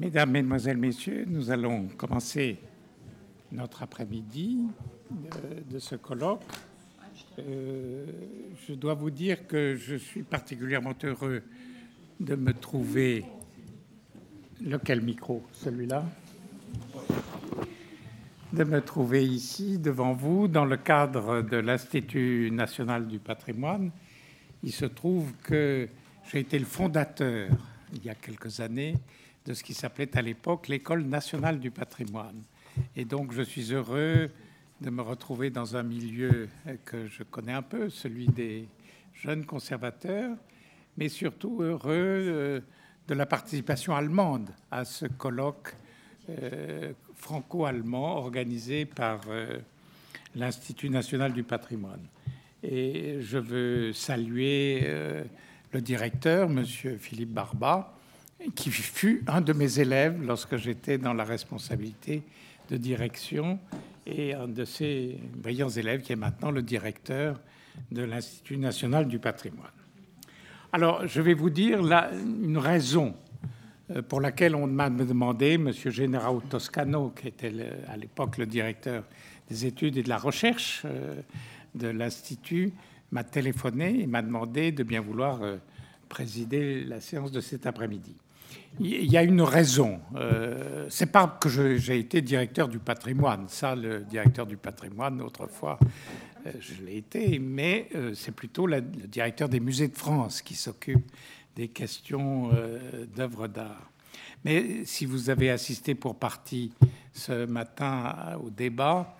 Mesdames, Mesdemoiselles, Messieurs, nous allons commencer notre après-midi de, ce colloque. Euh, je dois vous dire que je suis particulièrement heureux de me trouver. Lequel micro? Celui-là? De me trouver ici devant vous dans le cadre de l'Institut national du patrimoine. Il se trouve que j'ai été le fondateur, il y a quelques années, de ce qui s'appelait à l'époque l'École nationale du patrimoine. Et donc je suis heureux de me retrouver dans un milieu que je connais un peu, celui des jeunes conservateurs, mais surtout heureux euh, de la participation allemande à ce colloque euh, franco-allemand organisé par euh, l'Institut national du patrimoine. Et je veux saluer le directeur, Monsieur Philippe Barba, qui fut un de mes élèves lorsque j'étais dans la responsabilité de direction et un de ces brillants élèves qui est maintenant le directeur de l'Institut national du patrimoine. Alors, je vais vous dire une raison euh, pour laquelle on m'a demandé, M. Gennaro Toscano, qui était à l'époque le directeur des études et de la recherche euh, de l'Institut, m'a téléphoné et m'a demandé de bien vouloir euh, présider la séance de cet après-midi. Il y a une raison. Euh, c'est pas que j'ai été directeur du patrimoine. Ça, le directeur du patrimoine, autrefois, euh, je l'ai été, mais euh, c'est plutôt le directeur des musées de France qui s'occupe des questions euh, d'œuvres d'art. Mais si vous avez assisté pour partie ce matin au débat,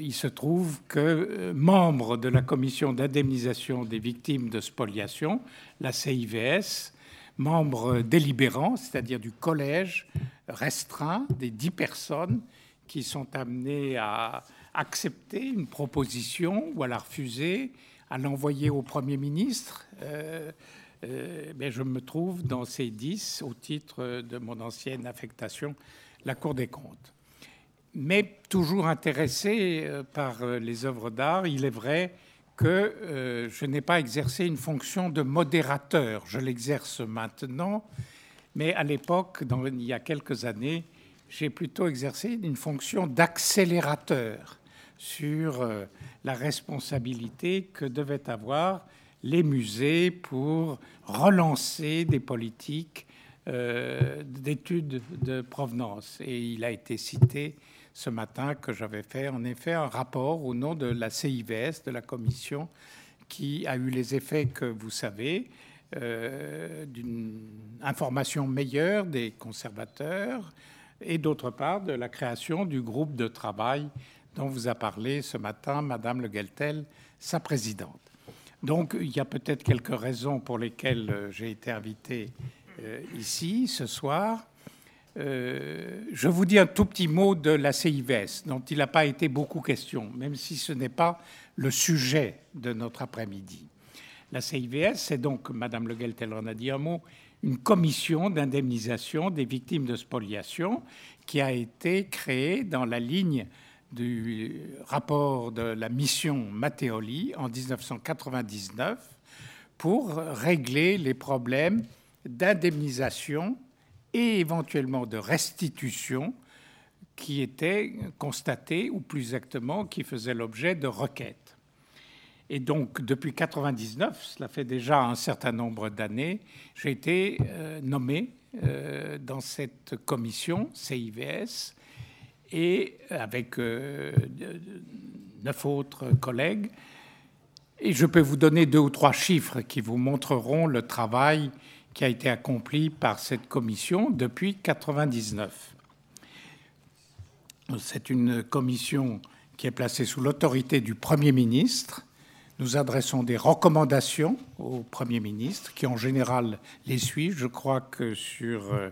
il se trouve que membre de la commission d'indemnisation des victimes de spoliation, la CIVS, membres délibérants, c'est-à-dire du collège restreint des dix personnes qui sont amenées à accepter une proposition ou à la refuser, à l'envoyer au Premier ministre. Euh, euh, mais je me trouve dans ces dix au titre de mon ancienne affectation, la Cour des comptes. Mais toujours intéressé euh, par les œuvres d'art, il est vrai que euh, je n'ai pas exercé une fonction de modérateur. Je l'exerce maintenant, mais à l'époque, il y a quelques années, j'ai plutôt exercé une fonction d'accélérateur sur euh, la responsabilité que devaient avoir les musées pour relancer des politiques euh, d'études de provenance. Et il a été cité ce matin que j'avais fait en effet un rapport au nom de la CIVS, de la commission, qui a eu les effets que vous savez, euh, d'une information meilleure des conservateurs et d'autre part de la création du groupe de travail dont vous a parlé ce matin Madame Le Geltel, sa présidente. Donc il y a peut-être quelques raisons pour lesquelles euh, j'ai été invité ici ce soir. Euh, je vous dis un tout petit mot de la CIVS, dont il n'a pas été beaucoup question, même si ce n'est pas le sujet de notre après-midi. La CIVS, c'est donc, Madame Le Geltel en a dit un mot, une commission d'indemnisation des victimes de spoliation qui a été créée dans la ligne du rapport de la mission Matteoli en 1999 pour régler les problèmes d'indemnisation et éventuellement de restitution qui étaient constatées, ou plus exactement, qui faisaient l'objet de requêtes. Et donc, depuis 1999, cela fait déjà un certain nombre d'années, j'ai été euh, nommé euh, dans cette commission CIVS et avec euh, neuf autres collègues. Et je peux vous donner deux ou trois chiffres qui vous montreront le travail qui a été accompli par cette commission depuis 1999. C'est une commission qui est placée sous l'autorité du Premier ministre. Nous adressons des recommandations au Premier ministre, qui en général les suit. Je crois que sur euh,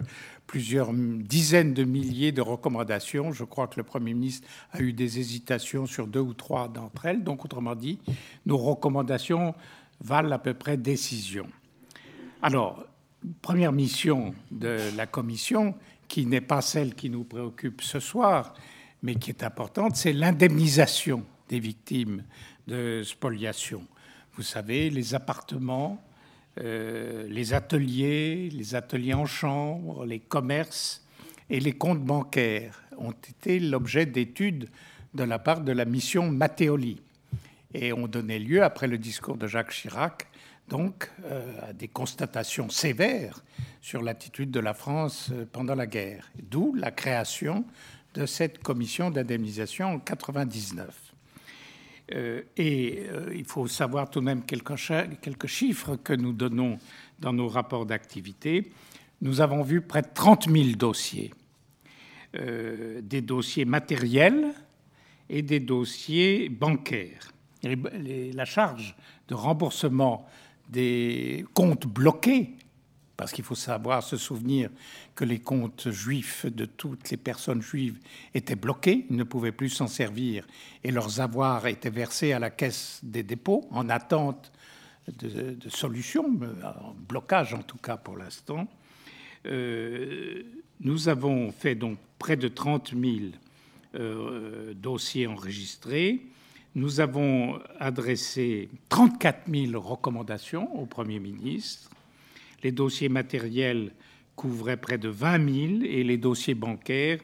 plusieurs dizaines de milliers de recommandations, je crois que le Premier ministre a eu des hésitations sur deux ou trois d'entre elles. Donc, autrement dit, nos recommandations valent à peu près décision. Alors, première mission de la Commission, qui n'est pas celle qui nous préoccupe ce soir, mais qui est importante, c'est l'indemnisation des victimes de spoliation. Vous savez, les appartements, euh, les ateliers, les ateliers en chambre, les commerces et les comptes bancaires ont été l'objet d'études de la part de la mission Matteoli et ont donné lieu, après le discours de Jacques Chirac, donc euh, à des constatations sévères sur l'attitude de la France euh, pendant la guerre, d'où la création de cette commission d'indemnisation en 99. Euh, et il faut savoir tout de même quelques chiffres que nous donnons dans nos rapports d'activité. Nous avons vu près de 30 000 dossiers, des dossiers matériels et des dossiers bancaires. la charge de remboursement des comptes bloqués, parce qu'il faut savoir, se souvenir que les comptes juifs de toutes les personnes juives étaient bloqués, ils ne pouvaient plus s'en servir, et leurs avoirs étaient versés à la caisse des dépôts en attente de, de solutions, en blocage en tout cas pour l'instant. Euh, nous avons fait donc près de 30 000 euh, dossiers enregistrés. Nous avons adressé 34 000 recommandations au Premier ministre. Les dossiers matériels couvraient près de 20 000 et les dossiers bancaires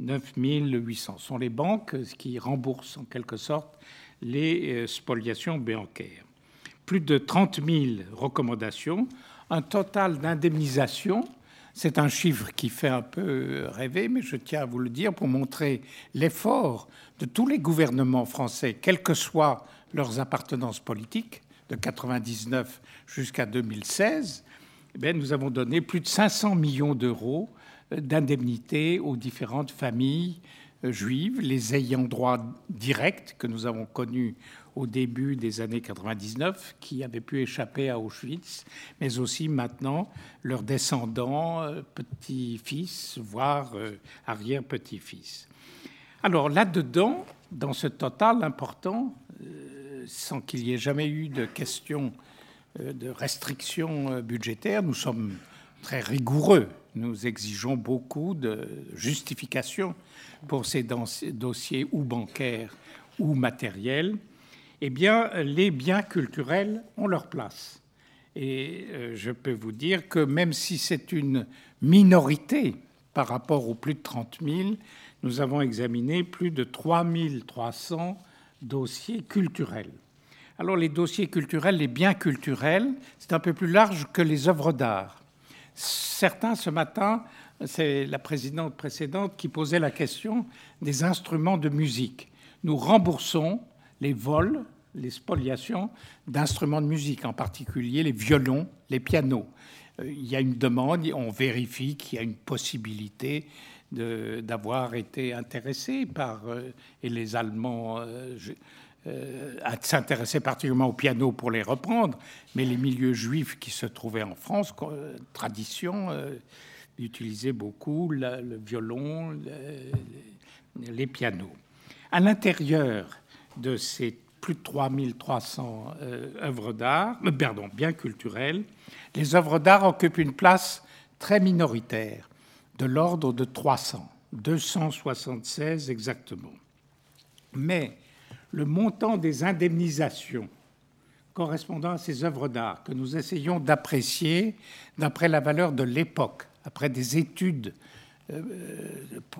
9 800. Ce sont les banques qui remboursent en quelque sorte les euh, spoliations bancaires. Plus de 30 000 recommandations, un total d'indemnisation c'est un chiffre qui fait un peu rêver, mais je tiens à vous le dire pour montrer l'effort de tous les gouvernements français, quelles que soient leurs appartenances politiques, de 1999 jusqu'à 2016. Eh nous avons donné plus de 500 millions d'euros d'indemnités aux différentes familles euh, juives, les ayants droit directs que nous avons connus au début des années 99 qui avaient pu échapper à Auschwitz, mais aussi maintenant leurs descendants, euh, petits-fils, voire euh, arrière-petits-fils. Alors là-dedans, dans ce total important, euh, sans qu'il y ait jamais eu de question de restrictions budgétaires, nous sommes très rigoureux. Nous exigeons beaucoup de justifications pour ces dossiers ou bancaires ou matériels eh bien, les biens culturels ont leur place. Et euh, je peux vous dire que même si c'est une minorité par rapport aux plus de 30 000, nous avons examiné plus de 3 300 dossiers culturels. Alors les dossiers culturels, les biens culturels, c'est un peu plus large que les œuvres d'art. Certains, ce matin, c'est la présidente précédente qui posait la question des instruments de musique. Nous remboursons les vols, les spoliations d'instruments de musique, en particulier les violons, les pianos. Euh, il y a une demande, on vérifie qu'il y a une possibilité d'avoir été intéressé par, euh, et les Allemands euh, s'intéressaient particulièrement aux pianos pour les reprendre, mais les milieux juifs qui se trouvaient en France, tradition, utilisaient beaucoup le violon, les pianos. À l'intérieur de ces plus de 3300 euh, œuvres d'art, euh, pardon, bien culturelles, les œuvres d'art occupent une place très minoritaire, de l'ordre de 300, 276 exactement. Mais le montant des indemnisations correspondant à ces œuvres d'art que nous essayons d'apprécier d'après la valeur de l'époque, après des études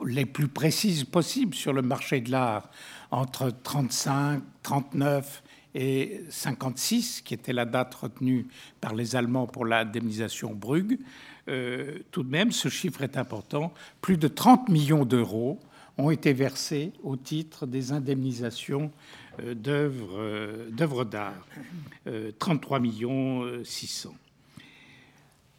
les plus précises possibles sur le marché de l'art entre 35, 39 et 56, qui était la date retenue par les Allemands pour l'indemnisation Brugge. Euh, tout de même, ce chiffre est important. Plus de 30 millions d'euros ont été versés au titre des indemnisations euh, d'œuvres d'art. 33 millions 600.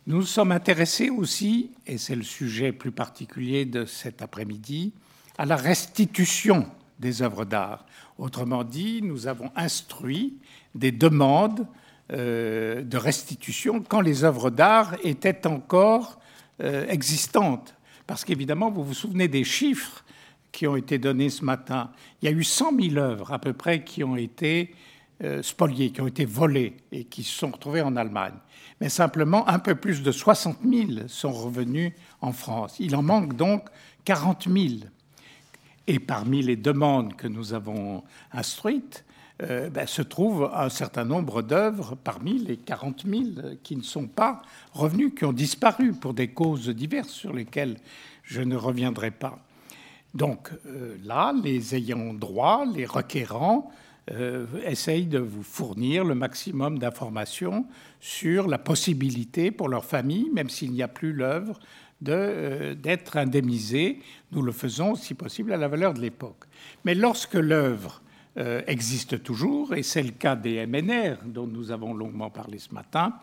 Nous sommes intéressés aussi, et c'est le sujet plus particulier de cet après-midi, à la restitution des œuvres d'art. Autrement dit, nous avons instruit des demandes euh, de restitution quand les œuvres d'art étaient encore euh, existantes. Parce qu'évidemment, vous vous souvenez des chiffres qui ont été donnés ce matin. Il y a eu 100 000 œuvres à peu près qui ont été euh, spoliées, qui ont été volées et qui se sont retrouvées en Allemagne mais simplement un peu plus de 60 000 sont revenus en France. Il en manque donc 40 000. Et parmi les demandes que nous avons instruites, euh, ben, se trouve un certain nombre d'œuvres parmi les 40 000 qui ne sont pas revenus, qui ont disparu pour des causes diverses sur lesquelles je ne reviendrai pas. Donc euh, là, les ayants droit, les requérants, euh, essayent de vous fournir le maximum d'informations sur la possibilité pour leur famille, même s'il n'y a plus l'œuvre, d'être indemnisés. Nous le faisons, si possible, à la valeur de l'époque. Mais lorsque l'œuvre euh, existe toujours, et c'est le cas des MNR dont nous avons longuement parlé ce matin,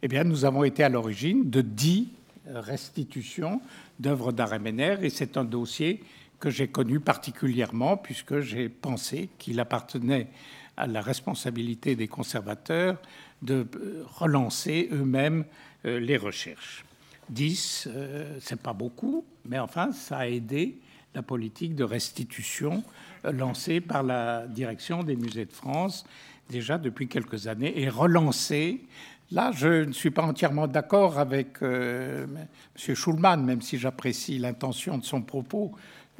eh bien, nous avons été à l'origine de dix restitutions d'œuvres d'art MNR, et c'est un dossier que j'ai connu particulièrement puisque j'ai pensé qu'il appartenait à la responsabilité des conservateurs de euh, relancer eux-mêmes euh, les recherches. 10, c'est pas beaucoup, mais enfin, ça a aidé la politique de restitution lancée par la direction des musées de France déjà depuis quelques années et relancée. Là, je ne suis pas entièrement d'accord avec euh, M. Schulman, même si j'apprécie l'intention de son propos,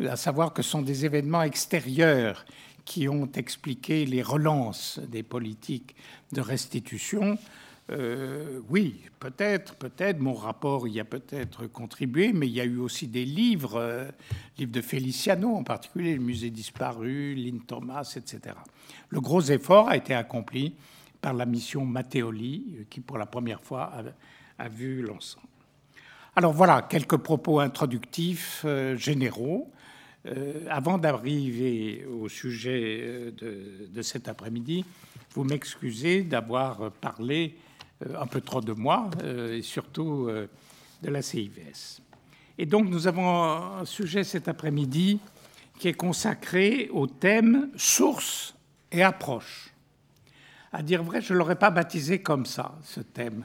à savoir que ce sont des événements extérieurs qui ont expliqué les relances des politiques de restitution. Euh, oui, peut-être, peut-être. Mon rapport y a peut-être contribué, mais il y a eu aussi des livres, euh, livres de Feliciano en particulier, le musée disparu, Lynn Thomas, etc. Le gros effort a été accompli par la mission Matteoli, euh, qui pour la première fois a, vu l'ensemble. Alors voilà, quelques propos introductifs généraux. Avant d'arriver au sujet de, de cet après-midi, vous m'excusez d'avoir parlé euh, un peu trop de moi, euh, et surtout euh, de la CIVS. Et donc nous avons un sujet cet après-midi qui est consacré au thème source et approche. À dire vrai, je ne l'aurais pas baptisé comme ça, ce thème,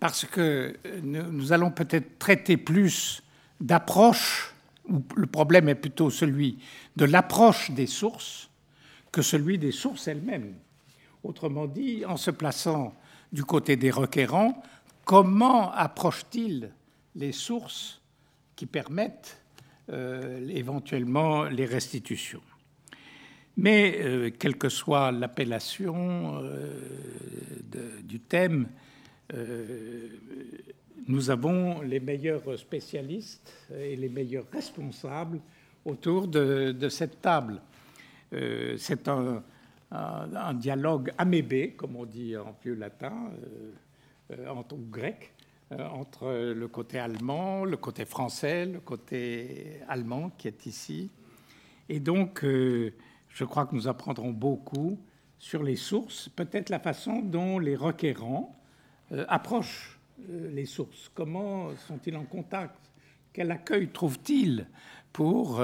parce que nous allons peut-être traiter plus d'approche, le problème est plutôt celui de l'approche des sources que celui des sources elles-mêmes. Autrement dit, en se plaçant du côté des requérants, comment approche-t-il les sources qui permettent euh, éventuellement les restitutions? Mais euh, quelle que soit l'appellation euh, du thème, nous avons les meilleurs spécialistes et les meilleurs responsables autour de, cette table. C'est un, dialogue amébé, comme on dit en vieux latin, euh, euh, en grec, euh, entre le côté allemand, le côté français, le côté allemand qui est ici. Et donc, je crois que nous apprendrons beaucoup sur les sources, peut-être la façon dont les requérants approchent les sources. Comment sont-ils en contact? Quel accueil trouvent-ils pour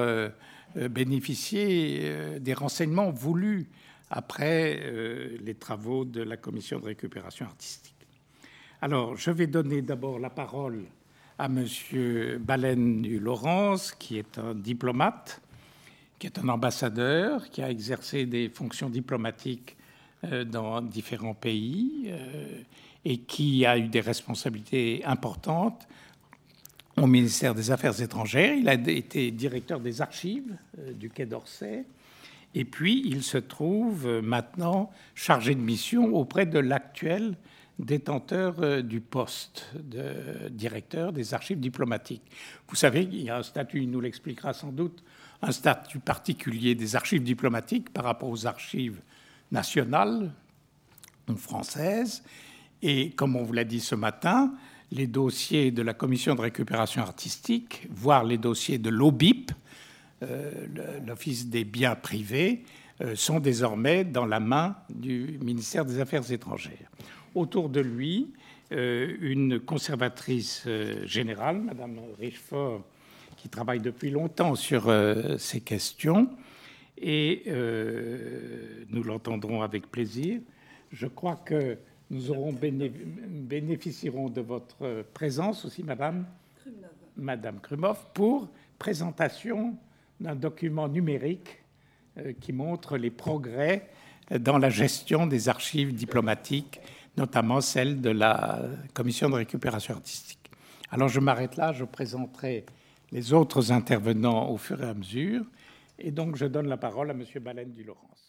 bénéficier des renseignements voulus après euh, les travaux de la commission de récupération artistique? Alors, je vais donner d'abord la parole à Monsieur Baleine du Laurence, qui est un diplomate, qui est un ambassadeur, qui a exercé des fonctions diplomatiques euh, dans différents pays euh, et qui a eu des responsabilités importantes au ministère des Affaires étrangères. Il a été directeur des archives du Quai d'Orsay. Et puis, il se trouve euh, maintenant chargé de mission auprès de l'actuel détenteur euh, du poste de directeur des archives diplomatiques. Vous savez, il y a un statut, il nous l'expliquera sans doute, un statut particulier des archives diplomatiques par rapport aux archives nationales ou françaises. Et comme on vous l'a dit ce matin, les dossiers de la commission de récupération artistique, voire les dossiers de l'OBIP, euh, l'Office des biens privés, euh, sont désormais dans la main du ministère des Affaires étrangères. Autour de lui, euh, une conservatrice générale, Madame Richefort, qui travaille depuis longtemps sur ces questions, et nous l'entendrons avec plaisir. Je crois que nous aurons bénéficierons de votre présence aussi, Madame Madame Krumov, pour présentation d'un document numérique euh, qui montre les progrès dans la gestion des archives diplomatiques, notamment celle de la commission de récupération artistique. Alors je m'arrête là, je présenterai les autres intervenants au fur et à mesure, et donc je donne la parole à M. Baleine du Laurence.